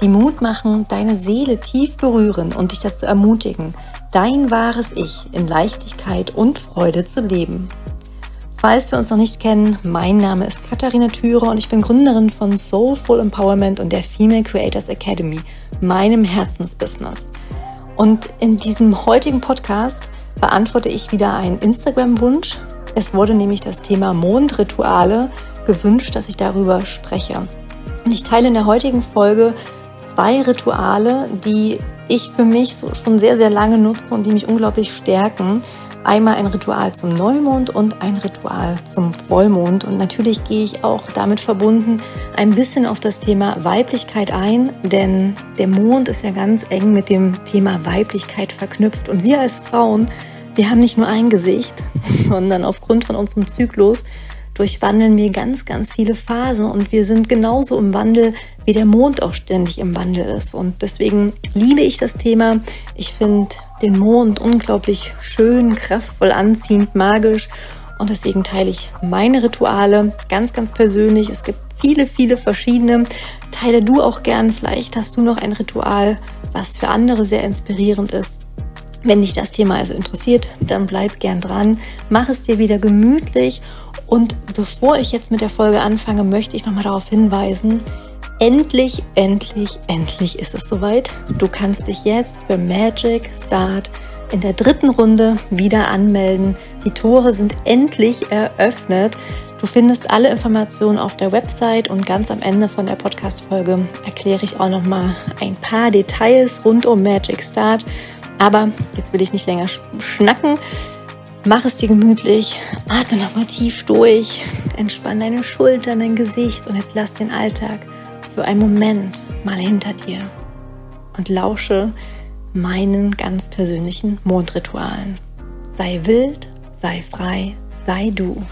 die Mut machen, deine Seele tief berühren und dich dazu ermutigen, dein wahres Ich in Leichtigkeit und Freude zu leben. Falls wir uns noch nicht kennen, mein Name ist Katharina Thürer und ich bin Gründerin von Soulful Empowerment und der Female Creators Academy, meinem Herzensbusiness. Und in diesem heutigen Podcast beantworte ich wieder einen Instagram-Wunsch. Es wurde nämlich das Thema Mondrituale gewünscht, dass ich darüber spreche. Und ich teile in der heutigen Folge zwei Rituale, die ich für mich so schon sehr, sehr lange nutze und die mich unglaublich stärken. Einmal ein Ritual zum Neumond und ein Ritual zum Vollmond. Und natürlich gehe ich auch damit verbunden ein bisschen auf das Thema Weiblichkeit ein, denn der Mond ist ja ganz eng mit dem Thema Weiblichkeit verknüpft. Und wir als Frauen, wir haben nicht nur ein Gesicht, sondern aufgrund von unserem Zyklus durchwandeln wir ganz, ganz viele Phasen und wir sind genauso im Wandel, wie der Mond auch ständig im Wandel ist. Und deswegen liebe ich das Thema. Ich finde den Mond unglaublich schön, kraftvoll, anziehend, magisch. Und deswegen teile ich meine Rituale ganz, ganz persönlich. Es gibt viele, viele verschiedene. Teile du auch gern. Vielleicht hast du noch ein Ritual, was für andere sehr inspirierend ist. Wenn dich das Thema also interessiert, dann bleib gern dran. Mach es dir wieder gemütlich und bevor ich jetzt mit der Folge anfange, möchte ich nochmal darauf hinweisen, endlich, endlich, endlich ist es soweit. Du kannst dich jetzt für Magic Start in der dritten Runde wieder anmelden. Die Tore sind endlich eröffnet. Du findest alle Informationen auf der Website und ganz am Ende von der Podcast-Folge erkläre ich auch nochmal ein paar Details rund um Magic Start. Aber jetzt will ich nicht länger schnacken. Mach es dir gemütlich, atme nochmal tief durch, entspann deine Schultern, dein Gesicht und jetzt lass den Alltag für einen Moment mal hinter dir und lausche meinen ganz persönlichen Mondritualen. Sei wild, sei frei, sei du.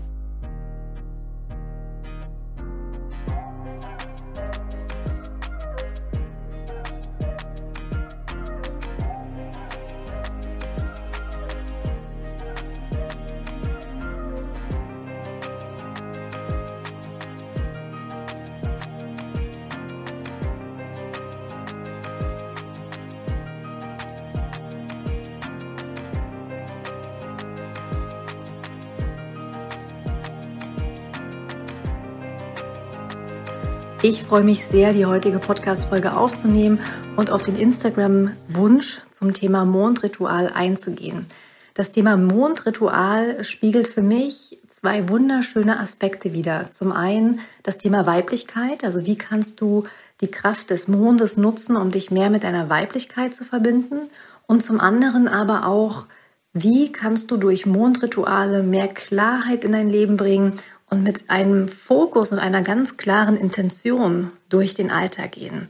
Ich freue mich sehr, die heutige Podcast-Folge aufzunehmen und auf den Instagram-Wunsch zum Thema Mondritual einzugehen. Das Thema Mondritual spiegelt für mich zwei wunderschöne Aspekte wider. Zum einen das Thema Weiblichkeit, also wie kannst du die Kraft des Mondes nutzen, um dich mehr mit deiner Weiblichkeit zu verbinden? Und zum anderen aber auch, wie kannst du durch Mondrituale mehr Klarheit in dein Leben bringen und mit einem Fokus und einer ganz klaren Intention durch den Alltag gehen.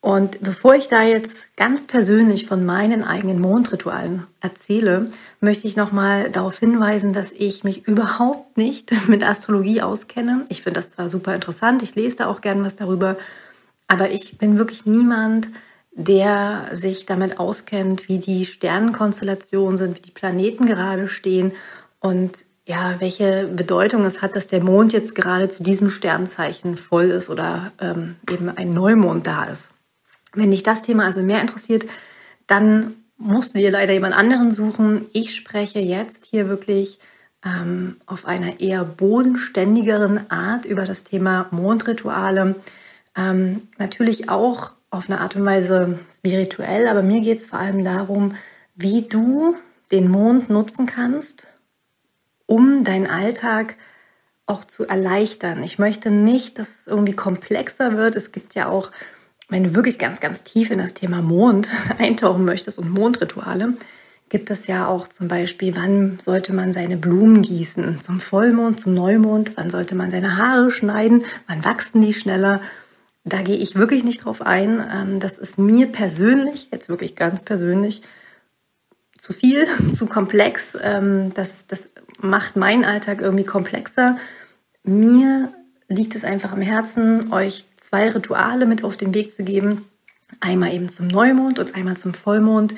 Und bevor ich da jetzt ganz persönlich von meinen eigenen Mondritualen erzähle, möchte ich nochmal darauf hinweisen, dass ich mich überhaupt nicht mit Astrologie auskenne. Ich finde das zwar super interessant, ich lese da auch gern was darüber, aber ich bin wirklich niemand, der sich damit auskennt, wie die Sternenkonstellationen sind, wie die Planeten gerade stehen. Und ja, welche Bedeutung es hat, dass der Mond jetzt gerade zu diesem Sternzeichen voll ist oder ähm, eben ein Neumond da ist. Wenn dich das Thema also mehr interessiert, dann musst du dir leider jemand anderen suchen. Ich spreche jetzt hier wirklich ähm, auf einer eher bodenständigeren Art über das Thema Mondrituale. Ähm, natürlich auch auf eine Art und Weise spirituell, aber mir geht es vor allem darum, wie du den Mond nutzen kannst, um deinen Alltag auch zu erleichtern. Ich möchte nicht, dass es irgendwie komplexer wird. Es gibt ja auch, wenn du wirklich ganz, ganz tief in das Thema Mond eintauchen möchtest und Mondrituale, gibt es ja auch zum Beispiel, wann sollte man seine Blumen gießen? Zum Vollmond, zum Neumond? Wann sollte man seine Haare schneiden? Wann wachsen die schneller? Da gehe ich wirklich nicht drauf ein. Ähm, das ist mir persönlich, jetzt wirklich ganz persönlich, zu viel, zu komplex. Ähm, das, das macht meinen Alltag irgendwie komplexer. Mir liegt es einfach am Herzen, euch zwei Rituale mit auf den Weg zu geben. Einmal eben zum Neumond und einmal zum Vollmond,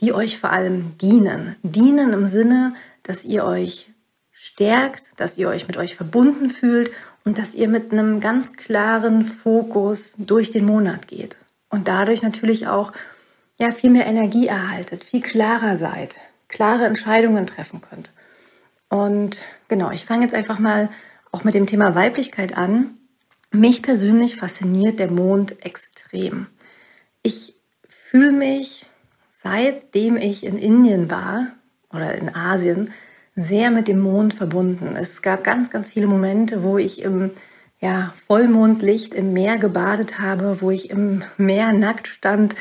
die euch vor allem dienen. Dienen im Sinne, dass ihr euch stärkt, dass ihr euch mit euch verbunden fühlt und dass ihr mit einem ganz klaren Fokus durch den Monat geht und dadurch natürlich auch ja viel mehr Energie erhaltet, viel klarer seid, klare Entscheidungen treffen könnt. Und genau, ich fange jetzt einfach mal auch mit dem Thema Weiblichkeit an. Mich persönlich fasziniert der Mond extrem. Ich fühle mich, seitdem ich in Indien war oder in Asien, sehr mit dem Mond verbunden. Es gab ganz, ganz viele Momente, wo ich im ja, Vollmondlicht im Meer gebadet habe, wo ich im Meer nackt stand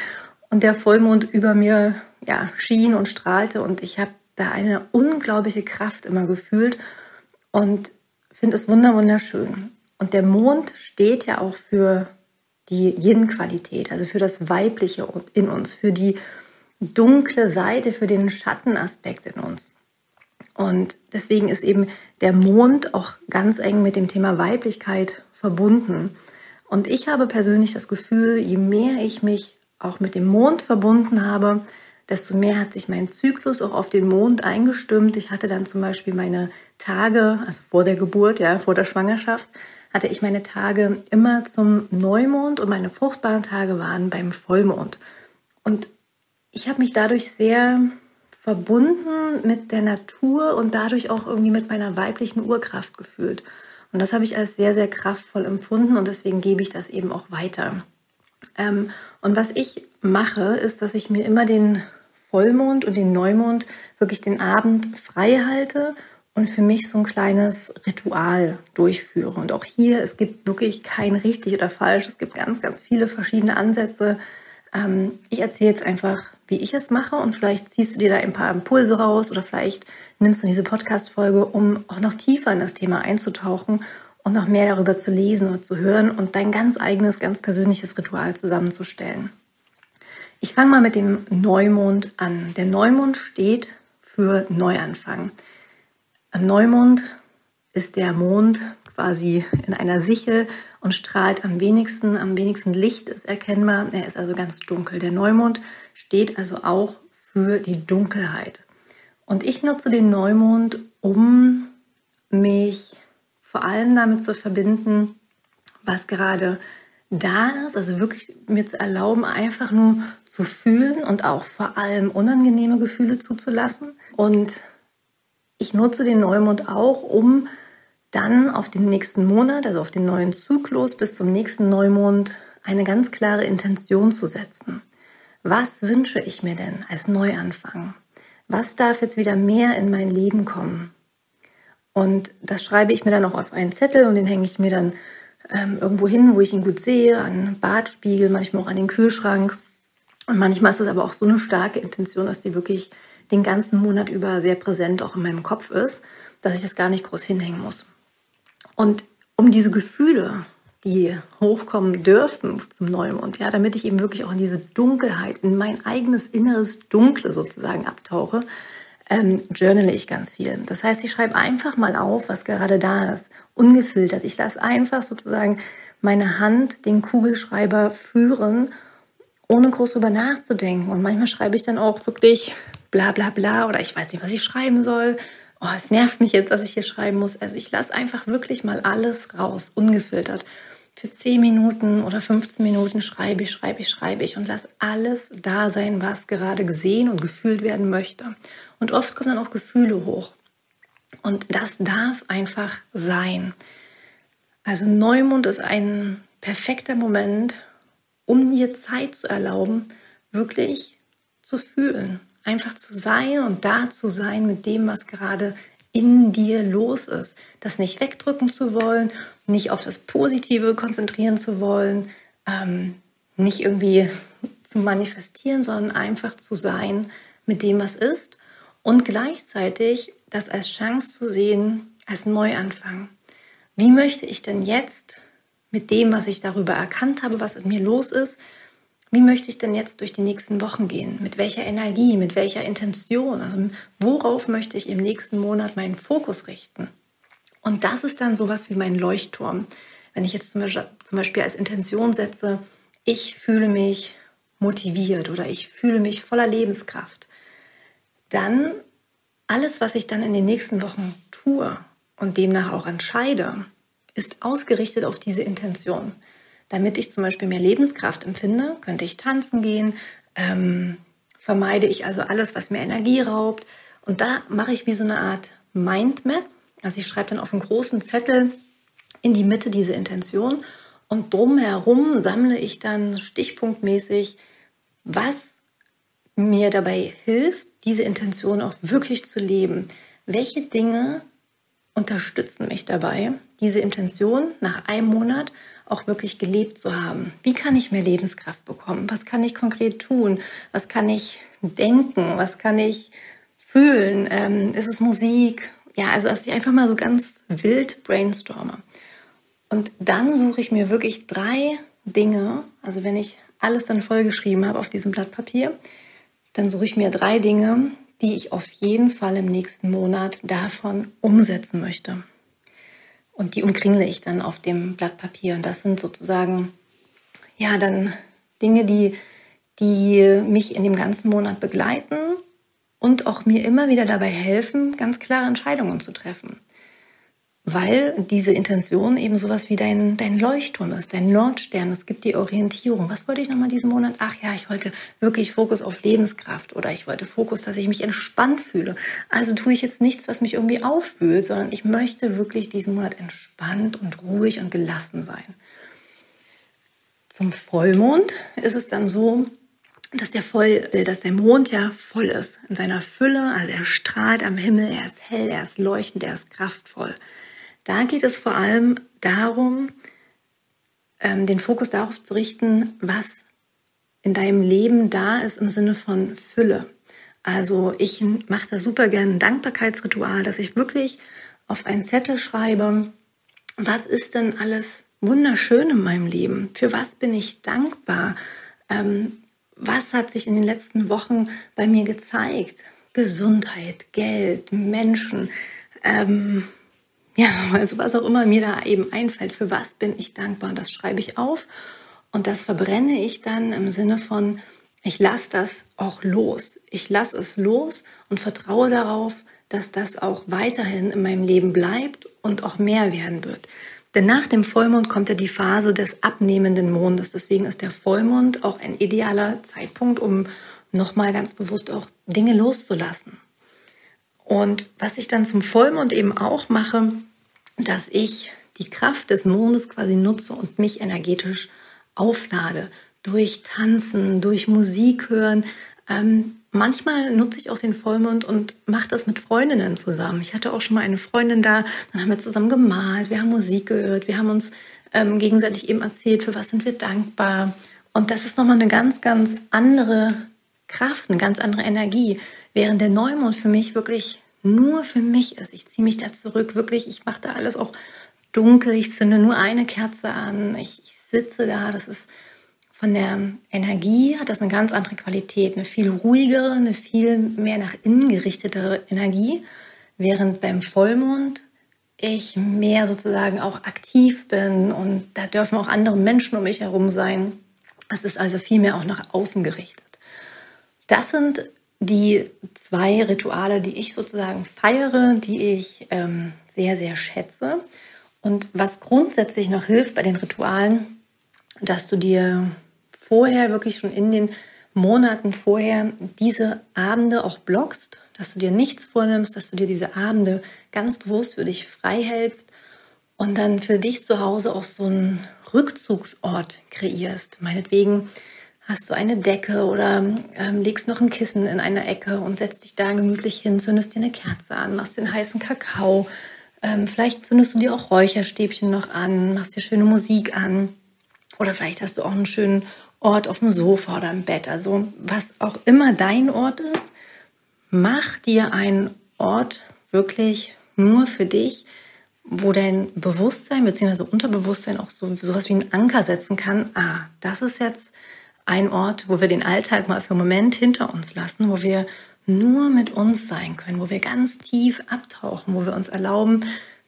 und der Vollmond über mir ja, schien und strahlte und ich habe da eine unglaubliche Kraft immer gefühlt und finde es wunderschön. Und der Mond steht ja auch für die Yin-Qualität, also für das Weibliche in uns, für die dunkle Seite, für den Schattenaspekt in uns. Und deswegen ist eben der Mond auch ganz eng mit dem Thema Weiblichkeit verbunden. Und ich habe persönlich das Gefühl, je mehr ich mich auch mit dem Mond verbunden habe, desto mehr hat sich mein Zyklus auch auf den Mond eingestimmt. Ich hatte dann zum Beispiel meine Tage, also vor der Geburt, ja, vor der Schwangerschaft, hatte ich meine Tage immer zum Neumond und meine fruchtbaren Tage waren beim Vollmond. Und ich habe mich dadurch sehr verbunden mit der Natur und dadurch auch irgendwie mit meiner weiblichen Urkraft gefühlt. Und das habe ich als sehr, sehr kraftvoll empfunden und deswegen gebe ich das eben auch weiter. Ähm, und was ich mache, ist, dass ich mir immer den Vollmond und den Neumond wirklich den Abend frei halte und für mich so ein kleines Ritual durchführe. Und auch hier, es gibt wirklich kein richtig oder falsch. Es gibt ganz, ganz viele verschiedene Ansätze. Ähm, ich erzähle jetzt einfach wie ich es mache und vielleicht ziehst du dir da ein paar Impulse raus oder vielleicht nimmst du diese Podcast-Folge, um auch noch tiefer in das Thema einzutauchen und noch mehr darüber zu lesen oder zu hören und dein ganz eigenes, ganz persönliches Ritual zusammenzustellen. Ich fange mal mit dem Neumond an. Der Neumond steht für Neuanfang. Am Neumond ist der Mond quasi in einer Sichel und strahlt am wenigsten, am wenigsten Licht ist erkennbar. Er ist also ganz dunkel. Der Neumond steht also auch für die Dunkelheit. Und ich nutze den Neumond, um mich vor allem damit zu verbinden, was gerade da ist, also wirklich mir zu erlauben, einfach nur zu fühlen und auch vor allem unangenehme Gefühle zuzulassen. Und ich nutze den Neumond auch, um dann auf den nächsten Monat, also auf den neuen Zyklus bis zum nächsten Neumond, eine ganz klare Intention zu setzen. Was wünsche ich mir denn als Neuanfang? Was darf jetzt wieder mehr in mein Leben kommen? Und das schreibe ich mir dann auch auf einen Zettel und den hänge ich mir dann ähm, irgendwo hin, wo ich ihn gut sehe, an Badspiegel, manchmal auch an den Kühlschrank. Und manchmal ist das aber auch so eine starke Intention, dass die wirklich den ganzen Monat über sehr präsent auch in meinem Kopf ist, dass ich das gar nicht groß hinhängen muss. Und um diese Gefühle, die hochkommen dürfen zum Neumond, ja, damit ich eben wirklich auch in diese Dunkelheit, in mein eigenes inneres Dunkle sozusagen abtauche, ähm, journale ich ganz viel. Das heißt, ich schreibe einfach mal auf, was gerade da ist, ungefiltert. Ich lasse einfach sozusagen meine Hand den Kugelschreiber führen, ohne groß drüber nachzudenken. Und manchmal schreibe ich dann auch wirklich bla bla bla oder ich weiß nicht, was ich schreiben soll oh, es nervt mich jetzt, dass ich hier schreiben muss. Also ich lasse einfach wirklich mal alles raus, ungefiltert. Für 10 Minuten oder 15 Minuten schreibe ich, schreibe ich, schreibe ich und lasse alles da sein, was gerade gesehen und gefühlt werden möchte. Und oft kommen dann auch Gefühle hoch. Und das darf einfach sein. Also Neumond ist ein perfekter Moment, um dir Zeit zu erlauben, wirklich zu fühlen, einfach zu sein und da zu sein mit dem, was gerade in dir los ist. Das nicht wegdrücken zu wollen, nicht auf das Positive konzentrieren zu wollen, ähm, nicht irgendwie zu manifestieren, sondern einfach zu sein mit dem, was ist und gleichzeitig das als Chance zu sehen, als Neuanfang. Wie möchte ich denn jetzt mit dem, was ich darüber erkannt habe, was in mir los ist, wie möchte ich denn jetzt durch die nächsten Wochen gehen? Mit welcher Energie, mit welcher Intention? Also worauf möchte ich im nächsten Monat meinen Fokus richten? Und das ist dann sowas wie mein Leuchtturm. Wenn ich jetzt zum Beispiel, als Intention setze, ich fühle mich motiviert oder ich fühle mich voller Lebenskraft, dann alles, was ich dann in den nächsten Wochen tue und demnach auch entscheide, ist ausgerichtet auf diese Intention. Damit ich zum Beispiel mehr Lebenskraft empfinde, könnte ich tanzen gehen, ähm, vermeide ich also alles, was mir Energie raubt. Und da mache ich wie so eine Art Mindmap. Also ich schreibe dann auf einen großen Zettel in die Mitte diese Intention und drumherum sammle ich dann stichpunktmäßig, was mir dabei hilft, diese Intention auch wirklich zu leben. Welche Dinge unterstützen mich dabei, diese Intention nach einem Monat auch wirklich gelebt zu haben. Wie kann ich mehr Lebenskraft bekommen? Was kann ich konkret tun? Was kann ich denken? Was kann ich fühlen? Ähm, ist es Musik? Ja, also dass ich einfach mal so ganz wild brainstorme. Und dann suche ich mir wirklich drei Dinge, also wenn ich alles dann vollgeschrieben habe auf diesem Blatt Papier, dann suche ich mir drei Dinge, die ich auf jeden Fall im nächsten Monat davon umsetzen möchte. Und die umkringle ich dann auf dem Blatt Papier. Und das sind sozusagen, ja, dann Dinge, die, die mich in dem ganzen Monat begleiten und auch mir immer wieder dabei helfen, ganz klare Entscheidungen zu treffen weil diese Intention eben sowas wie dein, dein Leuchtturm ist, dein Nordstern. Es gibt die Orientierung. Was wollte ich nochmal diesen Monat? Ach ja, ich wollte wirklich Fokus auf Lebenskraft oder ich wollte Fokus, dass ich mich entspannt fühle. Also tue ich jetzt nichts, was mich irgendwie aufwühlt, sondern ich möchte wirklich diesen Monat entspannt und ruhig und gelassen sein. Zum Vollmond ist es dann so, dass der, Voll, dass der Mond ja voll ist in seiner Fülle. Also er strahlt am Himmel, er ist hell, er ist leuchtend, er ist kraftvoll. Da geht es vor allem darum, ähm, den Fokus darauf zu richten, was in deinem Leben da ist im Sinne von Fülle. Also ich mache da super gerne ein Dankbarkeitsritual, dass ich wirklich auf einen Zettel schreibe, was ist denn alles wunderschön in meinem Leben? Für was bin ich dankbar? Ähm, was hat sich in den letzten Wochen bei mir gezeigt? Gesundheit, Geld, Menschen, ähm, ja, also was auch immer mir da eben einfällt, für was bin ich dankbar, das schreibe ich auf und das verbrenne ich dann im Sinne von, ich lasse das auch los. Ich lasse es los und vertraue darauf, dass das auch weiterhin in meinem Leben bleibt und auch mehr werden wird. Denn nach dem Vollmond kommt ja die Phase des abnehmenden Mondes. Deswegen ist der Vollmond auch ein idealer Zeitpunkt, um nochmal ganz bewusst auch Dinge loszulassen. Und was ich dann zum Vollmond eben auch mache, dass ich die Kraft des Mondes quasi nutze und mich energetisch auflade. Durch Tanzen, durch Musik hören. Ähm, manchmal nutze ich auch den Vollmond und mache das mit Freundinnen zusammen. Ich hatte auch schon mal eine Freundin da, dann haben wir zusammen gemalt, wir haben Musik gehört, wir haben uns ähm, gegenseitig eben erzählt, für was sind wir dankbar. Und das ist nochmal eine ganz, ganz andere Kraft, eine ganz andere Energie. Während der Neumond für mich wirklich nur für mich ist. Ich ziehe mich da zurück, wirklich, ich mache da alles auch dunkel, ich zünde nur eine Kerze an, ich, ich sitze da, das ist von der Energie hat das eine ganz andere Qualität, eine viel ruhigere, eine viel mehr nach innen gerichtetere Energie, während beim Vollmond ich mehr sozusagen auch aktiv bin und da dürfen auch andere Menschen um mich herum sein. Es ist also viel mehr auch nach außen gerichtet. Das sind die zwei Rituale, die ich sozusagen feiere, die ich ähm, sehr, sehr schätze. Und was grundsätzlich noch hilft bei den Ritualen, dass du dir vorher, wirklich schon in den Monaten vorher, diese Abende auch blockst, dass du dir nichts vornimmst, dass du dir diese Abende ganz bewusst für dich frei hältst und dann für dich zu Hause auch so einen Rückzugsort kreierst. Meinetwegen hast du eine Decke oder ähm, legst noch ein Kissen in einer Ecke und setzt dich da gemütlich hin, zündest dir eine Kerze an, machst den heißen Kakao. Ähm, vielleicht zündest du dir auch Räucherstäbchen noch an, machst dir schöne Musik an. Oder vielleicht hast du auch einen schönen Ort auf dem Sofa oder im Bett. Also was auch immer dein Ort ist, mach dir einen Ort wirklich nur für dich, wo dein Bewusstsein bzw. Unterbewusstsein auch so sowas wie einen Anker setzen kann. Ah, das ist jetzt ein Ort, wo wir den Alltag mal für einen Moment hinter uns lassen, wo wir nur mit uns sein können, wo wir ganz tief abtauchen, wo wir uns erlauben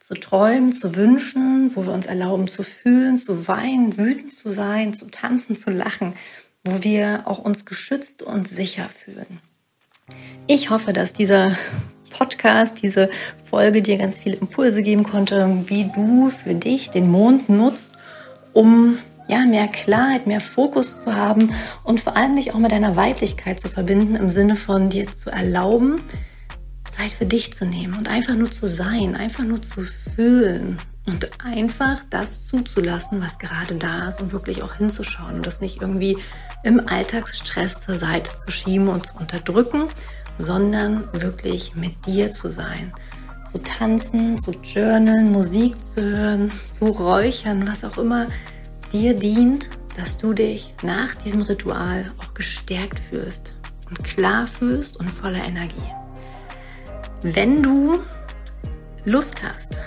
zu träumen, zu wünschen, wo wir uns erlauben zu fühlen, zu weinen, wütend zu sein, zu tanzen, zu lachen, wo wir auch uns geschützt und sicher fühlen. Ich hoffe, dass dieser Podcast, diese Folge dir ganz viele Impulse geben konnte, wie du für dich den Mond nutzt, um ja, mehr Klarheit, mehr Fokus zu haben und vor allem dich auch mit deiner Weiblichkeit zu verbinden, im Sinne von dir zu erlauben, Zeit für dich zu nehmen und einfach nur zu sein, einfach nur zu fühlen und einfach das zuzulassen, was gerade da ist und wirklich auch hinzuschauen und das nicht irgendwie im Alltagsstress zur Seite zu schieben und zu unterdrücken, sondern wirklich mit dir zu sein. Zu tanzen, zu journalen, Musik zu hören, zu räuchern, was auch immer dir dient, dass du dich nach diesem Ritual auch gestärkt fühlst und klar fühlst und voller Energie. Wenn du Lust hast,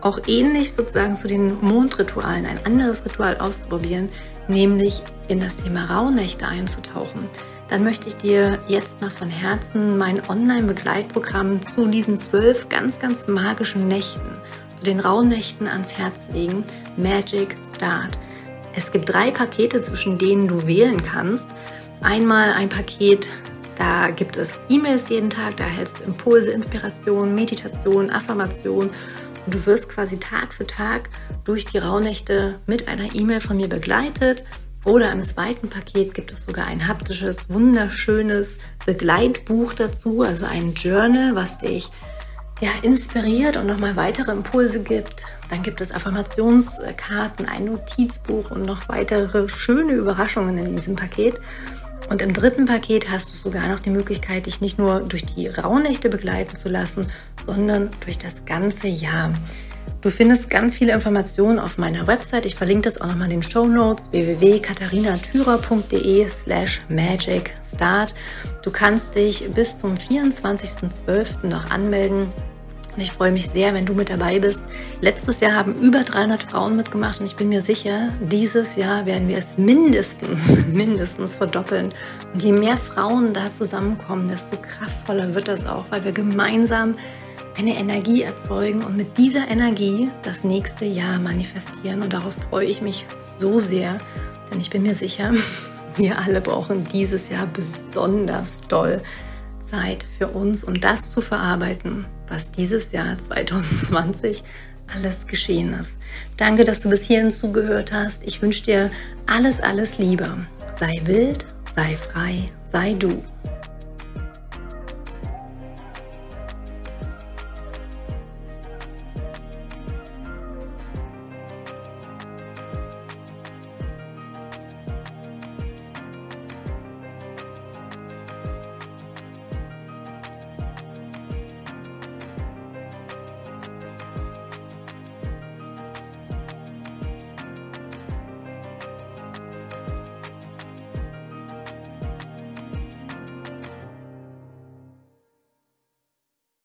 auch ähnlich sozusagen zu den Mondritualen ein anderes Ritual auszuprobieren, nämlich in das Thema Rauhnächte einzutauchen, dann möchte ich dir jetzt noch von Herzen mein Online-Begleitprogramm zu diesen zwölf ganz, ganz magischen Nächten, zu den Rauhnächten ans Herz legen. Magic Start. Es gibt drei Pakete, zwischen denen du wählen kannst. Einmal ein Paket, da gibt es E-Mails jeden Tag, da erhältst du Impulse, Inspiration, Meditation, Affirmation und du wirst quasi Tag für Tag durch die Rauhnächte mit einer E-Mail von mir begleitet. Oder im zweiten Paket gibt es sogar ein haptisches, wunderschönes Begleitbuch dazu, also ein Journal, was dich ja, inspiriert und nochmal weitere Impulse gibt. Dann gibt es Affirmationskarten, ein Notizbuch und noch weitere schöne Überraschungen in diesem Paket. Und im dritten Paket hast du sogar noch die Möglichkeit, dich nicht nur durch die Rauhnächte begleiten zu lassen, sondern durch das ganze Jahr. Du findest ganz viele Informationen auf meiner Website. Ich verlinke das auch nochmal in den Show Notes www.katharinathyrer.de slash magicstart. Du kannst dich bis zum 24.12. noch anmelden und ich freue mich sehr, wenn du mit dabei bist. Letztes Jahr haben über 300 Frauen mitgemacht und ich bin mir sicher, dieses Jahr werden wir es mindestens, mindestens verdoppeln. Und je mehr Frauen da zusammenkommen, desto kraftvoller wird das auch, weil wir gemeinsam eine Energie erzeugen und mit dieser Energie das nächste Jahr manifestieren. Und darauf freue ich mich so sehr, denn ich bin mir sicher, wir alle brauchen dieses Jahr besonders doll Zeit für uns, um das zu verarbeiten, was dieses Jahr 2020 alles geschehen ist. Danke, dass du bis hierhin zugehört hast. Ich wünsche dir alles, alles Liebe. Sei wild, sei frei, sei du.